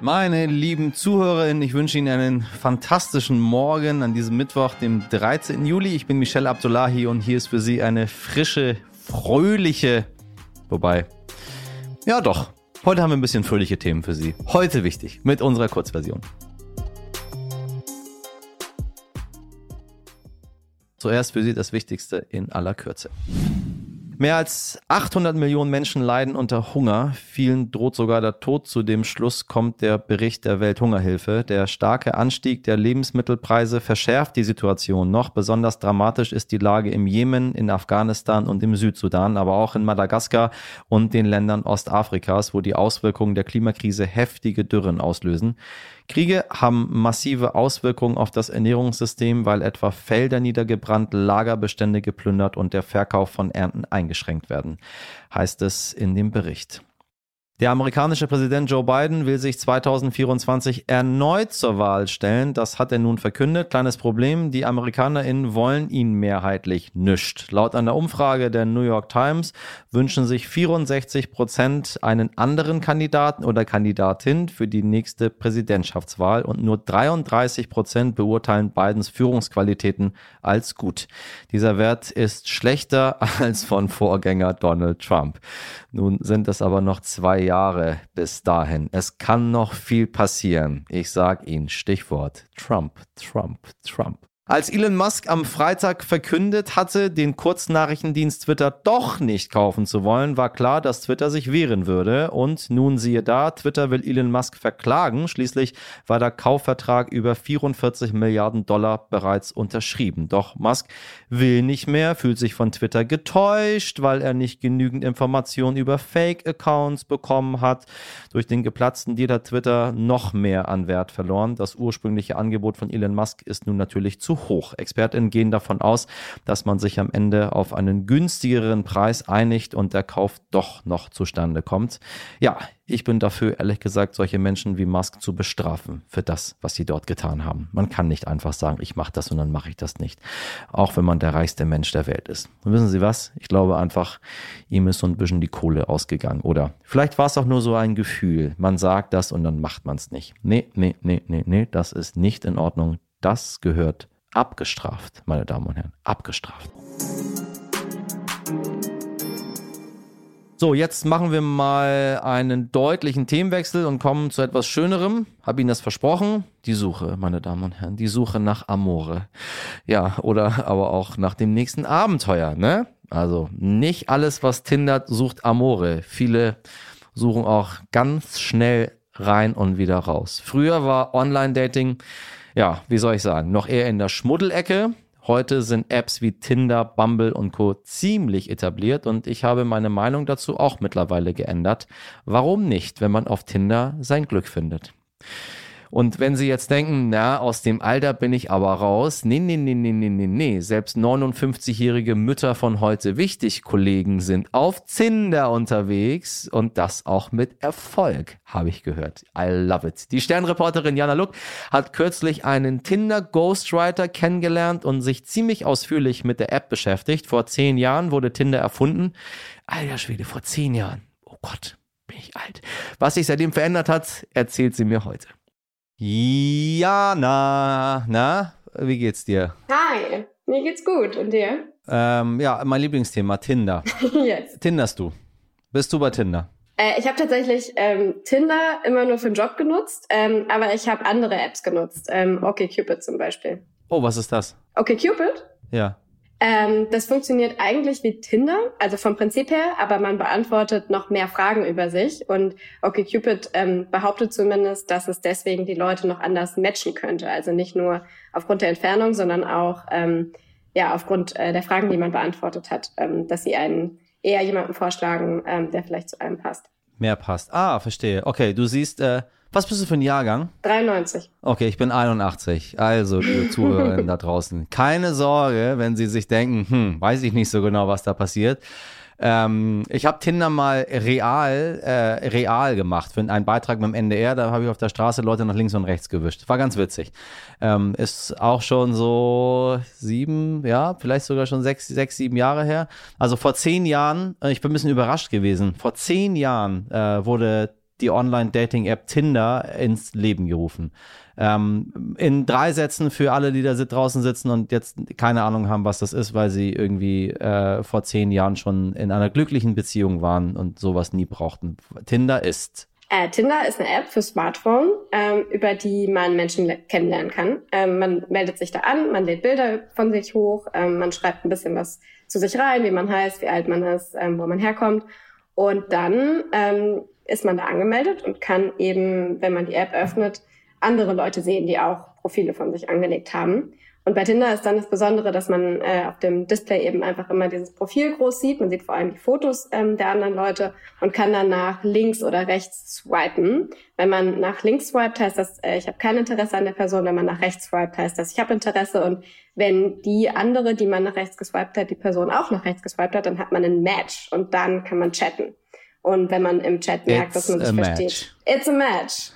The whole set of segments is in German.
Meine lieben Zuhörerinnen, ich wünsche Ihnen einen fantastischen Morgen an diesem Mittwoch, dem 13. Juli. Ich bin Michelle Abdullahi und hier ist für Sie eine frische, fröhliche, wobei, ja doch, heute haben wir ein bisschen fröhliche Themen für Sie. Heute wichtig mit unserer Kurzversion. Zuerst für Sie das Wichtigste in aller Kürze. Mehr als 800 Millionen Menschen leiden unter Hunger. Vielen droht sogar der Tod. Zu dem Schluss kommt der Bericht der Welthungerhilfe. Der starke Anstieg der Lebensmittelpreise verschärft die Situation noch. Besonders dramatisch ist die Lage im Jemen, in Afghanistan und im Südsudan, aber auch in Madagaskar und den Ländern Ostafrikas, wo die Auswirkungen der Klimakrise heftige Dürren auslösen. Kriege haben massive Auswirkungen auf das Ernährungssystem, weil etwa Felder niedergebrannt, Lagerbestände geplündert und der Verkauf von Ernten eingeschränkt werden, heißt es in dem Bericht. Der amerikanische Präsident Joe Biden will sich 2024 erneut zur Wahl stellen. Das hat er nun verkündet. Kleines Problem, die AmerikanerInnen wollen ihn mehrheitlich nischt. Laut einer Umfrage der New York Times wünschen sich 64 Prozent einen anderen Kandidaten oder Kandidatin für die nächste Präsidentschaftswahl und nur 33 Prozent beurteilen Bidens Führungsqualitäten als gut. Dieser Wert ist schlechter als von Vorgänger Donald Trump. Nun sind es aber noch zwei Jahre bis dahin. Es kann noch viel passieren. Ich sag Ihnen Stichwort Trump, Trump, Trump. Als Elon Musk am Freitag verkündet hatte, den Kurznachrichtendienst Twitter doch nicht kaufen zu wollen, war klar, dass Twitter sich wehren würde. Und nun siehe da, Twitter will Elon Musk verklagen. Schließlich war der Kaufvertrag über 44 Milliarden Dollar bereits unterschrieben. Doch Musk will nicht mehr, fühlt sich von Twitter getäuscht, weil er nicht genügend Informationen über Fake-Accounts bekommen hat. Durch den geplatzten Deal hat Twitter noch mehr an Wert verloren. Das ursprüngliche Angebot von Elon Musk ist nun natürlich zu hoch. Expertinnen gehen davon aus, dass man sich am Ende auf einen günstigeren Preis einigt und der Kauf doch noch zustande kommt. Ja, ich bin dafür, ehrlich gesagt, solche Menschen wie Musk zu bestrafen für das, was sie dort getan haben. Man kann nicht einfach sagen, ich mache das und dann mache ich das nicht. Auch wenn man der reichste Mensch der Welt ist. Und wissen Sie was? Ich glaube einfach, ihm ist so ein bisschen die Kohle ausgegangen. Oder vielleicht war es auch nur so ein Gefühl. Man sagt das und dann macht man es nicht. Nee, nee, nee, nee, nee, das ist nicht in Ordnung. Das gehört abgestraft, meine Damen und Herren. Abgestraft. So, jetzt machen wir mal einen deutlichen Themenwechsel und kommen zu etwas Schönerem. Hab Ihnen das versprochen? Die Suche, meine Damen und Herren, die Suche nach Amore. Ja, oder aber auch nach dem nächsten Abenteuer, ne? Also nicht alles, was tindert, sucht Amore. Viele suchen auch ganz schnell rein und wieder raus. Früher war Online-Dating, ja, wie soll ich sagen, noch eher in der Schmuddelecke. Heute sind Apps wie Tinder, Bumble und Co. ziemlich etabliert und ich habe meine Meinung dazu auch mittlerweile geändert. Warum nicht, wenn man auf Tinder sein Glück findet? Und wenn Sie jetzt denken, na, aus dem Alter bin ich aber raus. Nee, nee, nee, nee, nee, nee, nee. Selbst 59-jährige Mütter von heute wichtig Kollegen sind auf Zinder unterwegs und das auch mit Erfolg, habe ich gehört. I love it. Die Sternreporterin Jana Luck hat kürzlich einen Tinder Ghostwriter kennengelernt und sich ziemlich ausführlich mit der App beschäftigt. Vor zehn Jahren wurde Tinder erfunden. Alter Schwede, vor zehn Jahren. Oh Gott, bin ich alt. Was sich seitdem verändert hat, erzählt sie mir heute. Jana, na, wie geht's dir? Hi, mir geht's gut. Und dir? Ähm, ja, mein Lieblingsthema, Tinder. yes. Tinderst du? Bist du bei Tinder? Äh, ich habe tatsächlich ähm, Tinder immer nur für den Job genutzt, ähm, aber ich habe andere Apps genutzt. Ähm, OkCupid zum Beispiel. Oh, was ist das? OkCupid? Ja. Ähm, das funktioniert eigentlich wie Tinder, also vom Prinzip her, aber man beantwortet noch mehr Fragen über sich. Und OkCupid ähm, behauptet zumindest, dass es deswegen die Leute noch anders matchen könnte. Also nicht nur aufgrund der Entfernung, sondern auch ähm, ja aufgrund äh, der Fragen, die man beantwortet hat, ähm, dass sie einen eher jemanden vorschlagen, ähm, der vielleicht zu einem passt. Mehr passt. Ah, verstehe. Okay, du siehst, äh, was bist du für ein Jahrgang? 93. Okay, ich bin 81. Also, liebe Zuhörerinnen da draußen, keine Sorge, wenn Sie sich denken, hm, weiß ich nicht so genau, was da passiert. Ähm, ich habe Tinder mal real, äh, real gemacht für einen Beitrag mit dem NDR. Da habe ich auf der Straße Leute nach links und rechts gewischt. War ganz witzig. Ähm, ist auch schon so sieben, ja, vielleicht sogar schon sechs, sechs, sieben Jahre her. Also vor zehn Jahren, äh, ich bin ein bisschen überrascht gewesen. Vor zehn Jahren äh, wurde die Online-Dating-App Tinder ins Leben gerufen. Ähm, in drei Sätzen für alle, die da draußen sitzen und jetzt keine Ahnung haben, was das ist, weil sie irgendwie äh, vor zehn Jahren schon in einer glücklichen Beziehung waren und sowas nie brauchten. Tinder ist. Äh, Tinder ist eine App für Smartphone, ähm, über die man Menschen kennenlernen kann. Ähm, man meldet sich da an, man lädt Bilder von sich hoch, ähm, man schreibt ein bisschen was zu sich rein, wie man heißt, wie alt man ist, ähm, wo man herkommt. Und dann ähm, ist man da angemeldet und kann eben, wenn man die App öffnet, andere Leute sehen, die auch Profile von sich angelegt haben. Und bei Tinder ist dann das Besondere, dass man äh, auf dem Display eben einfach immer dieses Profil groß sieht. Man sieht vor allem die Fotos ähm, der anderen Leute und kann dann nach links oder rechts swipen. Wenn man nach links swipet, heißt das, äh, ich habe kein Interesse an der Person. Wenn man nach rechts swipet, heißt das, ich habe Interesse. Und wenn die andere, die man nach rechts geswiped hat, die Person auch nach rechts geswiped hat, dann hat man ein Match und dann kann man chatten. Und wenn man im Chat merkt, It's dass man sich versteht, match. it's a match.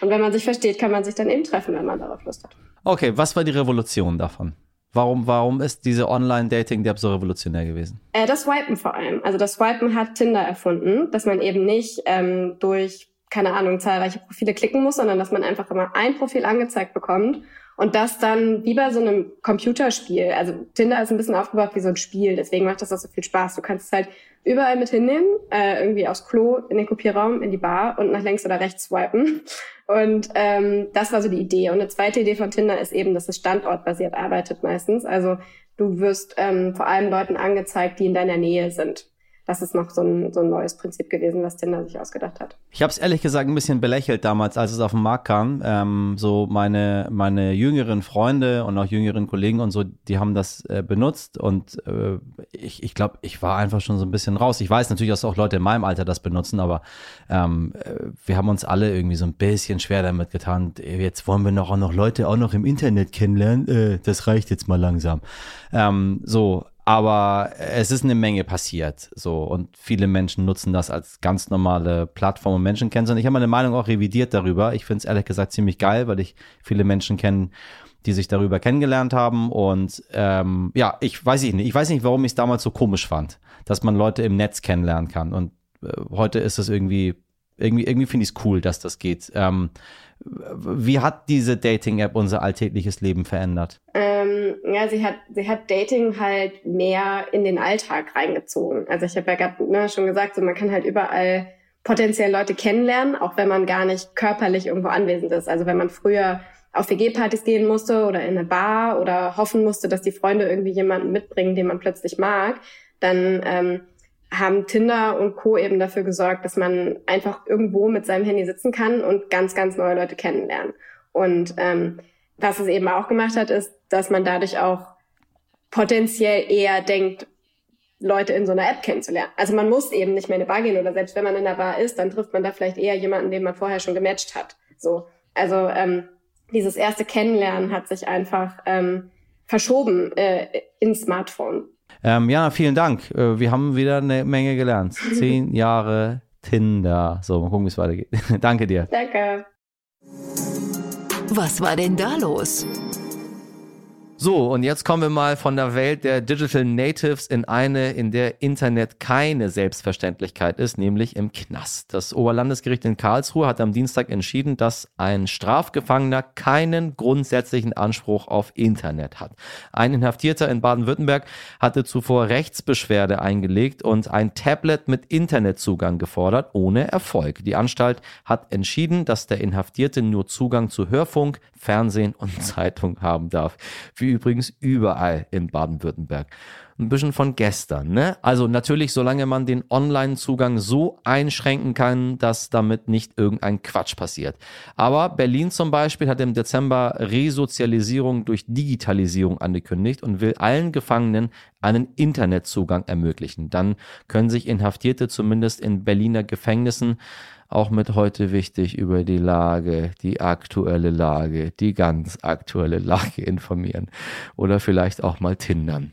Und wenn man sich versteht, kann man sich dann eben treffen, wenn man darauf Lust hat. Okay, was war die Revolution davon? Warum, warum ist diese Online-Dating-App so revolutionär gewesen? Äh, das Swipen vor allem. Also das Swipen hat Tinder erfunden, dass man eben nicht ähm, durch, keine Ahnung, zahlreiche Profile klicken muss, sondern dass man einfach immer ein Profil angezeigt bekommt und das dann wie bei so einem Computerspiel. Also Tinder ist ein bisschen aufgebaut wie so ein Spiel, deswegen macht das auch so viel Spaß. Du kannst es halt überall mit hinnehmen, äh, irgendwie aufs Klo, in den Kopierraum, in die Bar und nach links oder rechts swipen. Und ähm, das war so die Idee. Und eine zweite Idee von Tinder ist eben, dass es standortbasiert arbeitet meistens. Also du wirst ähm, vor allem Leuten angezeigt, die in deiner Nähe sind das ist noch so ein, so ein neues Prinzip gewesen, was Tinder sich ausgedacht hat. Ich habe es ehrlich gesagt ein bisschen belächelt damals, als es auf den Markt kam. Ähm, so meine, meine jüngeren Freunde und auch jüngeren Kollegen und so, die haben das äh, benutzt und äh, ich, ich glaube, ich war einfach schon so ein bisschen raus. Ich weiß natürlich, dass auch Leute in meinem Alter das benutzen, aber ähm, äh, wir haben uns alle irgendwie so ein bisschen schwer damit getan. Jetzt wollen wir noch auch noch Leute auch noch im Internet kennenlernen. Äh, das reicht jetzt mal langsam. Ähm, so, aber es ist eine Menge passiert, so und viele Menschen nutzen das als ganz normale Plattform, um Menschen kennenzulernen. Ich habe meine Meinung auch revidiert darüber. Ich finde es ehrlich gesagt ziemlich geil, weil ich viele Menschen kenne, die sich darüber kennengelernt haben und ähm, ja, ich weiß nicht, ich weiß nicht, warum ich es damals so komisch fand, dass man Leute im Netz kennenlernen kann und äh, heute ist es irgendwie irgendwie irgendwie finde ich es cool, dass das geht. Ähm, wie hat diese Dating-App unser alltägliches Leben verändert? Ähm, ja, sie hat, sie hat Dating halt mehr in den Alltag reingezogen. Also ich habe ja gerade ne, schon gesagt, so man kann halt überall potenziell Leute kennenlernen, auch wenn man gar nicht körperlich irgendwo anwesend ist. Also wenn man früher auf WG-Partys gehen musste oder in eine Bar oder hoffen musste, dass die Freunde irgendwie jemanden mitbringen, den man plötzlich mag, dann ähm, haben Tinder und Co. eben dafür gesorgt, dass man einfach irgendwo mit seinem Handy sitzen kann und ganz, ganz neue Leute kennenlernen. Und ähm, was es eben auch gemacht hat, ist, dass man dadurch auch potenziell eher denkt, Leute in so einer App kennenzulernen. Also man muss eben nicht mehr in eine Bar gehen oder selbst wenn man in der Bar ist, dann trifft man da vielleicht eher jemanden, den man vorher schon gematcht hat. So, also ähm, dieses erste Kennenlernen hat sich einfach ähm, verschoben äh, ins Smartphone. Ähm, Jana, vielen Dank. Äh, wir haben wieder eine Menge gelernt. Zehn Jahre Tinder. So, mal gucken, wie es weitergeht. Danke dir. Danke. Was war denn da los? So, und jetzt kommen wir mal von der Welt der Digital Natives in eine, in der Internet keine Selbstverständlichkeit ist, nämlich im Knast. Das Oberlandesgericht in Karlsruhe hat am Dienstag entschieden, dass ein Strafgefangener keinen grundsätzlichen Anspruch auf Internet hat. Ein Inhaftierter in Baden-Württemberg hatte zuvor Rechtsbeschwerde eingelegt und ein Tablet mit Internetzugang gefordert, ohne Erfolg. Die Anstalt hat entschieden, dass der Inhaftierte nur Zugang zu Hörfunk, Fernsehen und Zeitung haben darf. Wie übrigens überall in Baden-Württemberg. Ein bisschen von gestern, ne? Also natürlich, solange man den Online-Zugang so einschränken kann, dass damit nicht irgendein Quatsch passiert. Aber Berlin zum Beispiel hat im Dezember Resozialisierung durch Digitalisierung angekündigt und will allen Gefangenen einen Internetzugang ermöglichen. Dann können sich Inhaftierte zumindest in Berliner Gefängnissen auch mit heute wichtig über die Lage, die aktuelle Lage, die ganz aktuelle Lage informieren oder vielleicht auch mal tindern.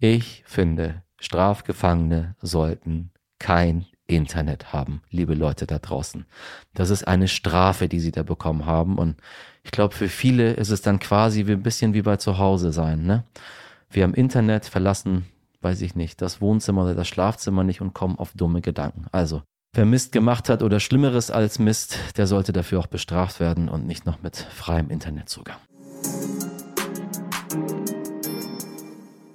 Ich finde, Strafgefangene sollten kein Internet haben, liebe Leute da draußen. Das ist eine Strafe, die sie da bekommen haben. Und ich glaube, für viele ist es dann quasi wie ein bisschen wie bei zu Hause sein. Ne? Wir haben Internet verlassen, weiß ich nicht, das Wohnzimmer oder das Schlafzimmer nicht und kommen auf dumme Gedanken. Also Wer Mist gemacht hat oder Schlimmeres als Mist, der sollte dafür auch bestraft werden und nicht noch mit freiem Internetzugang.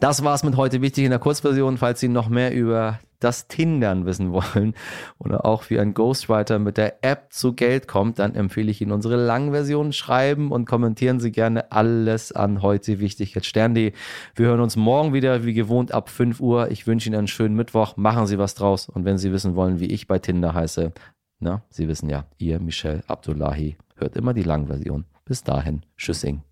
Das war's mit heute wichtig in der Kurzversion. Falls Sie noch mehr über das Tindern wissen wollen oder auch wie ein Ghostwriter mit der App zu Geld kommt, dann empfehle ich Ihnen unsere Langversion. Schreiben und kommentieren Sie gerne alles an heute wichtig jetzt Stern.de. Wir hören uns morgen wieder wie gewohnt ab 5 Uhr. Ich wünsche Ihnen einen schönen Mittwoch. Machen Sie was draus. Und wenn Sie wissen wollen, wie ich bei Tinder heiße, na, Sie wissen ja, Ihr Michel Abdullahi. Hört immer die Langversion. Bis dahin, Tschüssing.